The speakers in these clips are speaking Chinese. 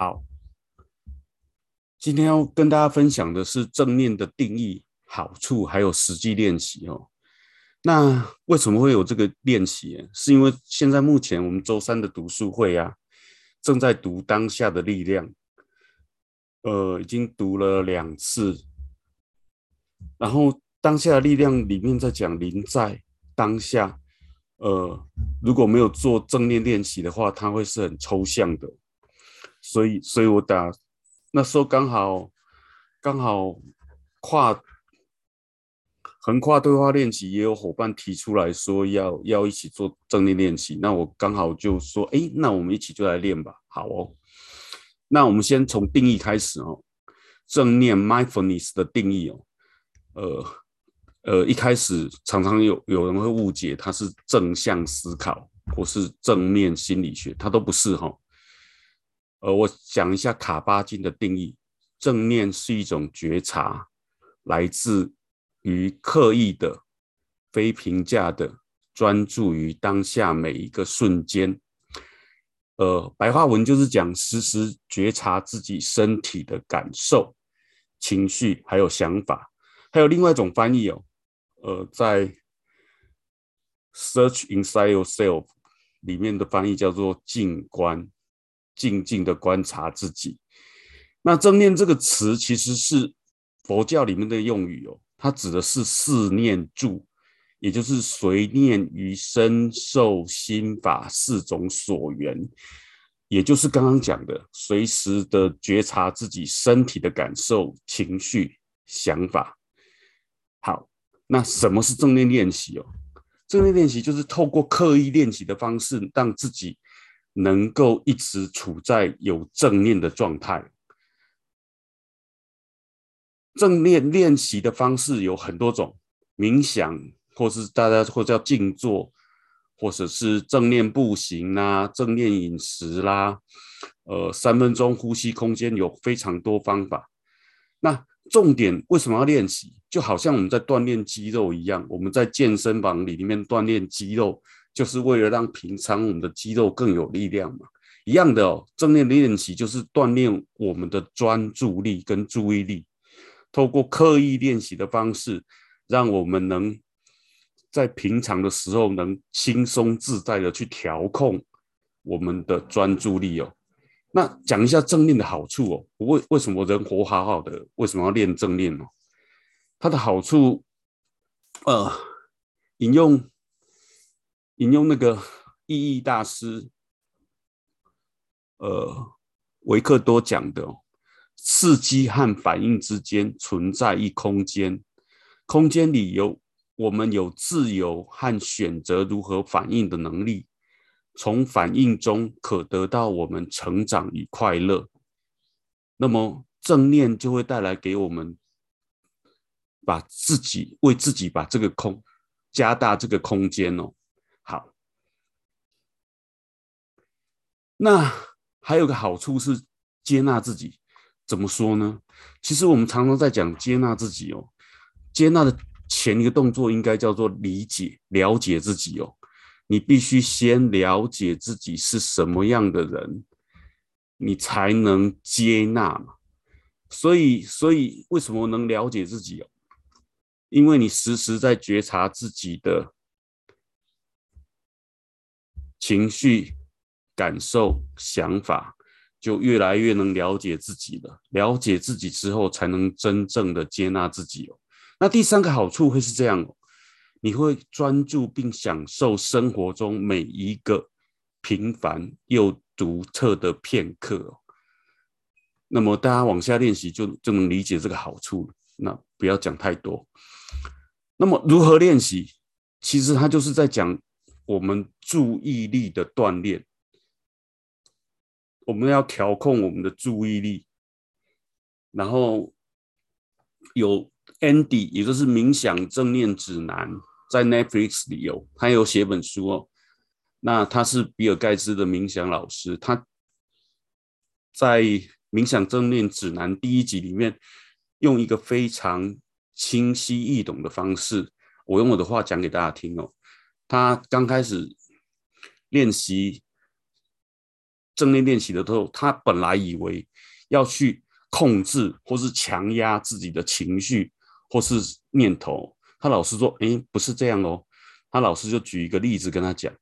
好，今天要跟大家分享的是正念的定义、好处，还有实际练习哦。那为什么会有这个练习？是因为现在目前我们周三的读书会啊，正在读《当下的力量》，呃，已经读了两次。然后《当下的力量》里面在讲临在当下，呃，如果没有做正念练习的话，它会是很抽象的。所以，所以我打那时候刚好刚好跨横跨对话练习，也有伙伴提出来说要要一起做正念练习。那我刚好就说，哎，那我们一起就来练吧。好哦，那我们先从定义开始哦。正念 mindfulness 的定义哦，呃呃，一开始常常有有人会误解它是正向思考或是正面心理学，它都不是哈、哦。呃，我讲一下卡巴金的定义：正念是一种觉察，来自于刻意的、非评价的专注于当下每一个瞬间。呃，白话文就是讲时时觉察自己身体的感受、情绪还有想法。还有另外一种翻译哦，呃，在 Search Inside Yourself 里面的翻译叫做静观。静静的观察自己。那正念这个词其实是佛教里面的用语哦，它指的是四念住，也就是随念于身受心法四种所缘，也就是刚刚讲的，随时的觉察自己身体的感受、情绪、想法。好，那什么是正念练习哦？正念练习就是透过刻意练习的方式，让自己。能够一直处在有正念的状态。正念练习的方式有很多种，冥想，或是大家或叫静坐，或者是正念步行啦、啊，正念饮食啦，呃，三分钟呼吸空间有非常多方法。那重点为什么要练习？就好像我们在锻炼肌肉一样，我们在健身房里里面锻炼肌肉。就是为了让平常我们的肌肉更有力量嘛，一样的哦。正念练习就是锻炼我们的专注力跟注意力，透过刻意练习的方式，让我们能在平常的时候能轻松自在的去调控我们的专注力哦。那讲一下正念的好处哦，为为什么人活好好的，为什么要练正念呢？它的好处，呃，引用。引用那个意义大师，呃，维克多讲的，刺激和反应之间存在一空间，空间里有我们有自由和选择如何反应的能力，从反应中可得到我们成长与快乐。那么正念就会带来给我们，把自己为自己把这个空加大这个空间哦。好，那还有个好处是接纳自己，怎么说呢？其实我们常常在讲接纳自己哦，接纳的前一个动作应该叫做理解、了解自己哦。你必须先了解自己是什么样的人，你才能接纳嘛。所以，所以为什么能了解自己哦？因为你时时在觉察自己的。情绪、感受、想法，就越来越能了解自己了。了解自己之后，才能真正的接纳自己哦。那第三个好处会是这样哦，你会专注并享受生活中每一个平凡又独特的片刻哦。那么大家往下练习，就就能理解这个好处了。那不要讲太多。那么如何练习？其实他就是在讲。我们注意力的锻炼，我们要调控我们的注意力。然后有 Andy，也就是冥想正念指南，在 Netflix 里有，他有写本书哦。那他是比尔盖茨的冥想老师，他在冥想正念指南第一集里面，用一个非常清晰易懂的方式，我用我的话讲给大家听哦。他刚开始练习正念练习的时候，他本来以为要去控制或是强压自己的情绪或是念头，他老师说：“诶，不是这样哦。”他老师就举一个例子跟他讲，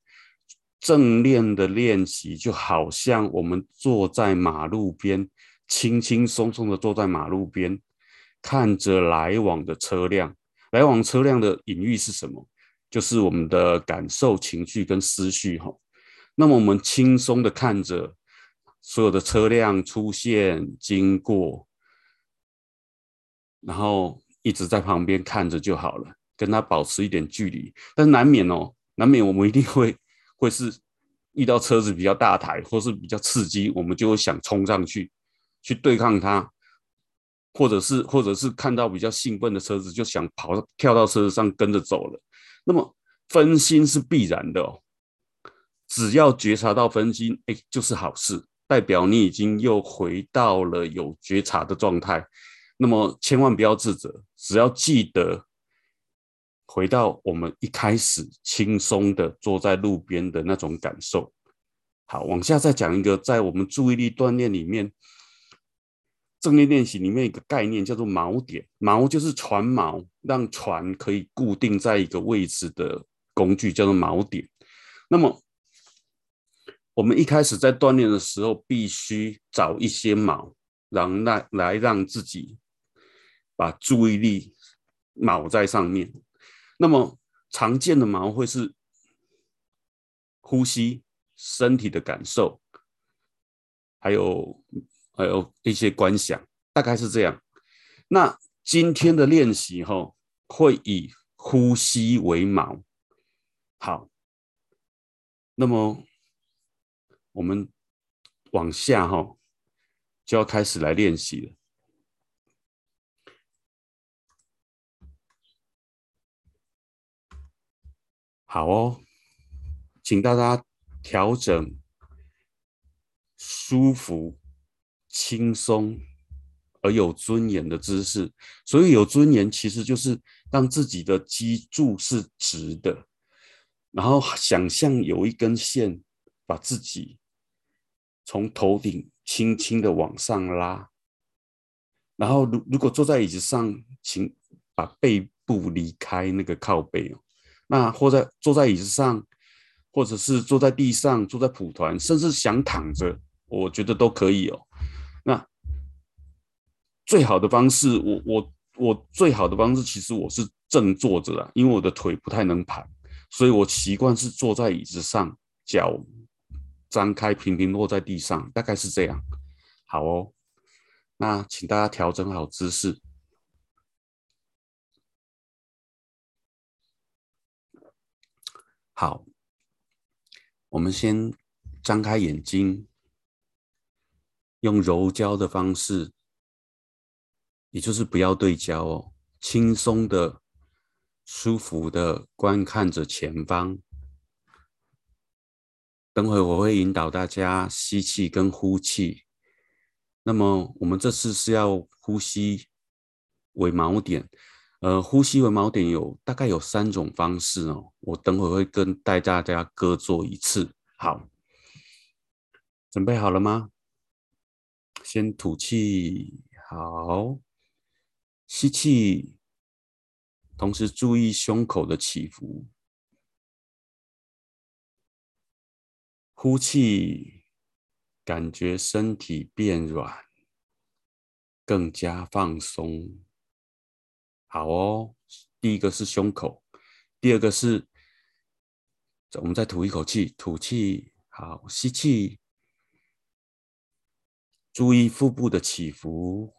正念的练习就好像我们坐在马路边，轻轻松松的坐在马路边，看着来往的车辆。来往车辆的隐喻是什么？就是我们的感受、情绪跟思绪哈。那么我们轻松的看着所有的车辆出现、经过，然后一直在旁边看着就好了。跟他保持一点距离，但是难免哦，难免我们一定会 会是遇到车子比较大台或是比较刺激，我们就会想冲上去去对抗它，或者是或者是看到比较兴奋的车子就想跑跳到车子上跟着走了。那么分心是必然的哦，只要觉察到分心，哎，就是好事，代表你已经又回到了有觉察的状态。那么千万不要自责，只要记得。回到我们一开始轻松的坐在路边的那种感受。好，往下再讲一个，在我们注意力锻炼里面，正念练习里面一个概念叫做锚点。锚就是船锚，让船可以固定在一个位置的工具，叫做锚点。那么我们一开始在锻炼的时候，必须找一些锚，让来来让自己把注意力锚在上面。那么常见的锚会是呼吸、身体的感受，还有还有一些观想，大概是这样。那今天的练习哈，会以呼吸为锚。好，那么我们往下哈，就要开始来练习了。好哦，请大家调整舒服、轻松而有尊严的姿势。所以有尊严，其实就是让自己的脊柱是直的，然后想象有一根线把自己从头顶轻轻的往上拉。然后，如如果坐在椅子上，请把背部离开那个靠背哦。那或者坐在椅子上，或者是坐在地上，坐在蒲团，甚至想躺着，我觉得都可以哦。那最好的方式，我我我最好的方式，其实我是正坐着的，因为我的腿不太能盘，所以我习惯是坐在椅子上，脚张开，平平落在地上，大概是这样。好哦，那请大家调整好姿势。好，我们先张开眼睛，用柔焦的方式，也就是不要对焦哦，轻松的、舒服的观看着前方。等会我会引导大家吸气跟呼气。那么我们这次是要呼吸为锚点。呃，呼吸为锚点有大概有三种方式哦，我等会会跟带大家各做一次。好，准备好了吗？先吐气，好，吸气，同时注意胸口的起伏，呼气，感觉身体变软，更加放松。好哦，第一个是胸口，第二个是，我们再吐一口气，吐气，好，吸气，注意腹部的起伏，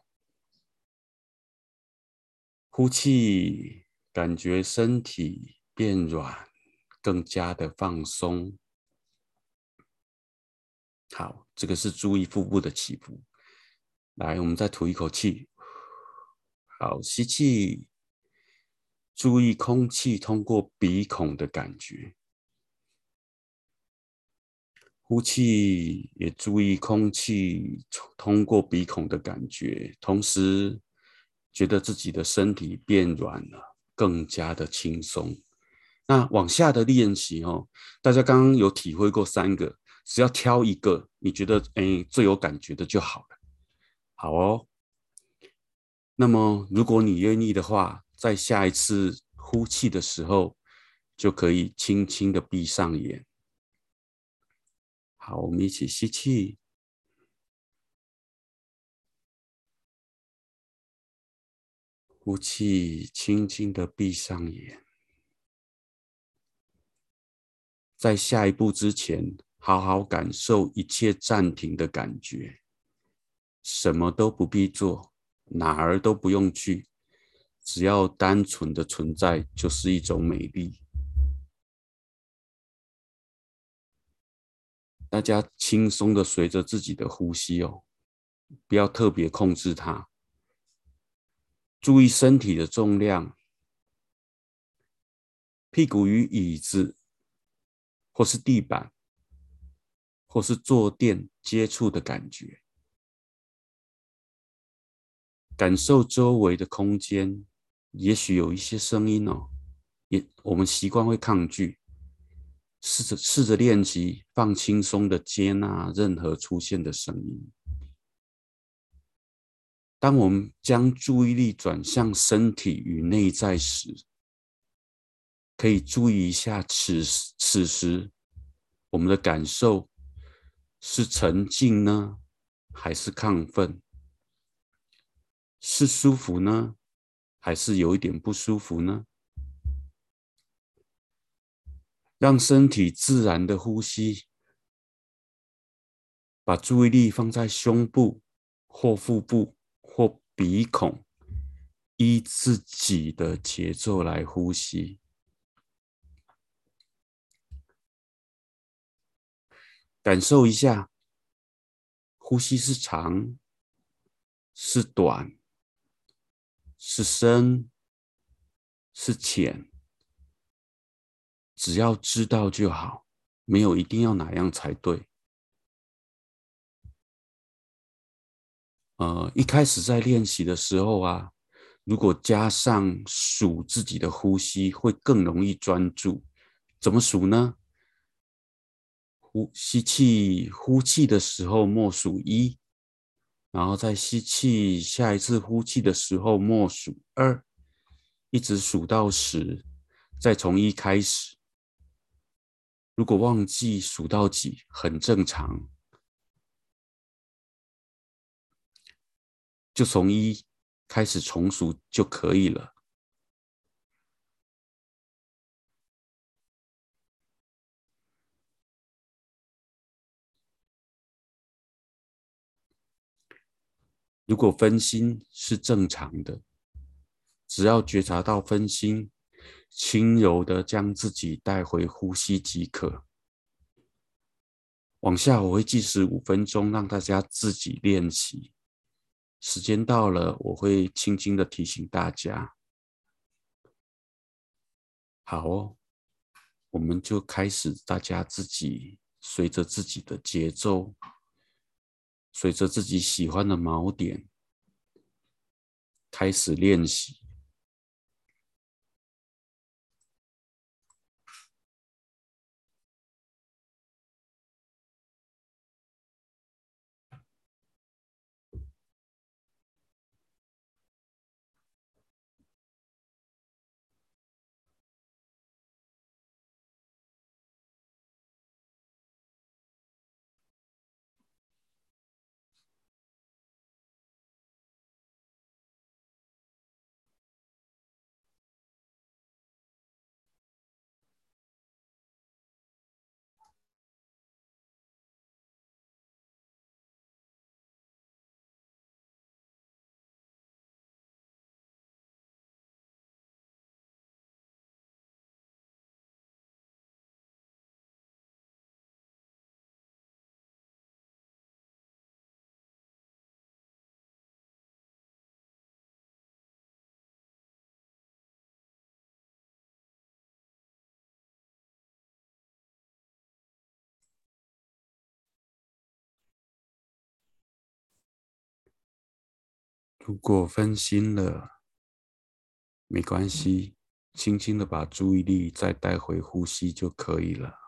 呼气，感觉身体变软，更加的放松。好，这个是注意腹部的起伏。来，我们再吐一口气。好，吸气，注意空气通过鼻孔的感觉；呼气，也注意空气通过鼻孔的感觉。同时，觉得自己的身体变软了，更加的轻松。那往下的练习哦，大家刚刚有体会过三个，只要挑一个你觉得哎最有感觉的就好了。好哦。那么如果你愿意的话，在下一次呼气的时候，就可以轻轻的闭上眼。好，我们一起吸气，呼气，轻轻的闭上眼。在下一步之前，好好感受一切暂停的感觉，什么都不必做，哪儿都不用去，只要单纯的存在就是一种美丽。大家轻松的随着自己的呼吸哦，不要特别控制它，注意身体的重量，屁股与椅子。或是地板，或是坐垫接触的感觉，感受周围的空间，也许有一些声音哦，也我们习惯会抗拒，试着试着练习放轻松的接纳任何出现的声音。当我们将注意力转向身体与内在时，可以注意一下此，此此时我们的感受是沉静呢，还是亢奋？是舒服呢，还是有一点不舒服呢？让身体自然的呼吸，把注意力放在胸部或腹部或鼻孔，依自己的节奏来呼吸。感受一下，呼吸是长是短，是深是浅，只要知道就好，没有一定要哪样才对。呃，一开始在练习的时候啊，如果加上数自己的呼吸，会更容易专注。怎么数呢？呼吸气，呼气的时候默数一，然后再吸气，下一次呼气的时候默数二，一直数到十，再从一开始。如果忘记数到几，很正常，就从一开始重数就可以了。如果分心是正常的，只要觉察到分心，轻柔的将自己带回呼吸即可。往下我会计时五分钟，让大家自己练习。时间到了，我会轻轻的提醒大家。好哦，我们就开始，大家自己随着自己的节奏。随着自己喜欢的锚点开始练习。如果分心了，没关系，轻轻的把注意力再带回呼吸就可以了。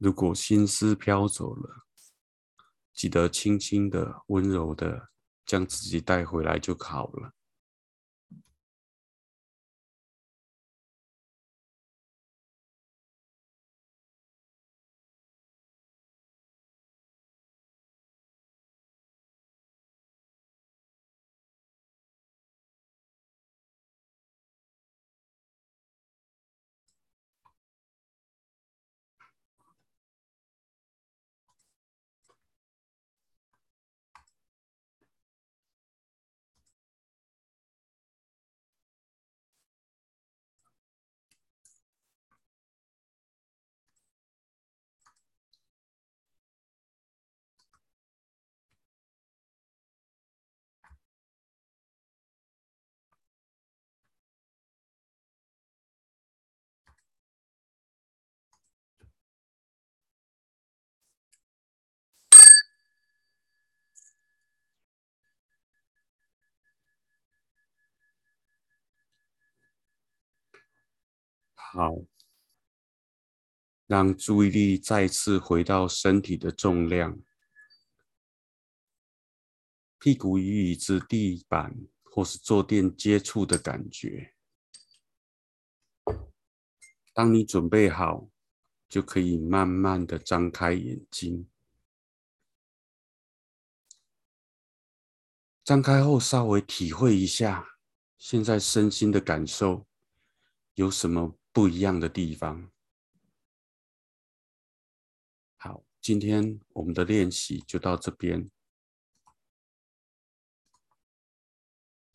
如果心思飘走了，记得轻轻的、温柔的将自己带回来就好了。好，让注意力再次回到身体的重量，屁股与椅子、地板或是坐垫接触的感觉。当你准备好，就可以慢慢的张开眼睛。张开后，稍微体会一下现在身心的感受，有什么不一样的地方。好，今天我们的练习就到这边。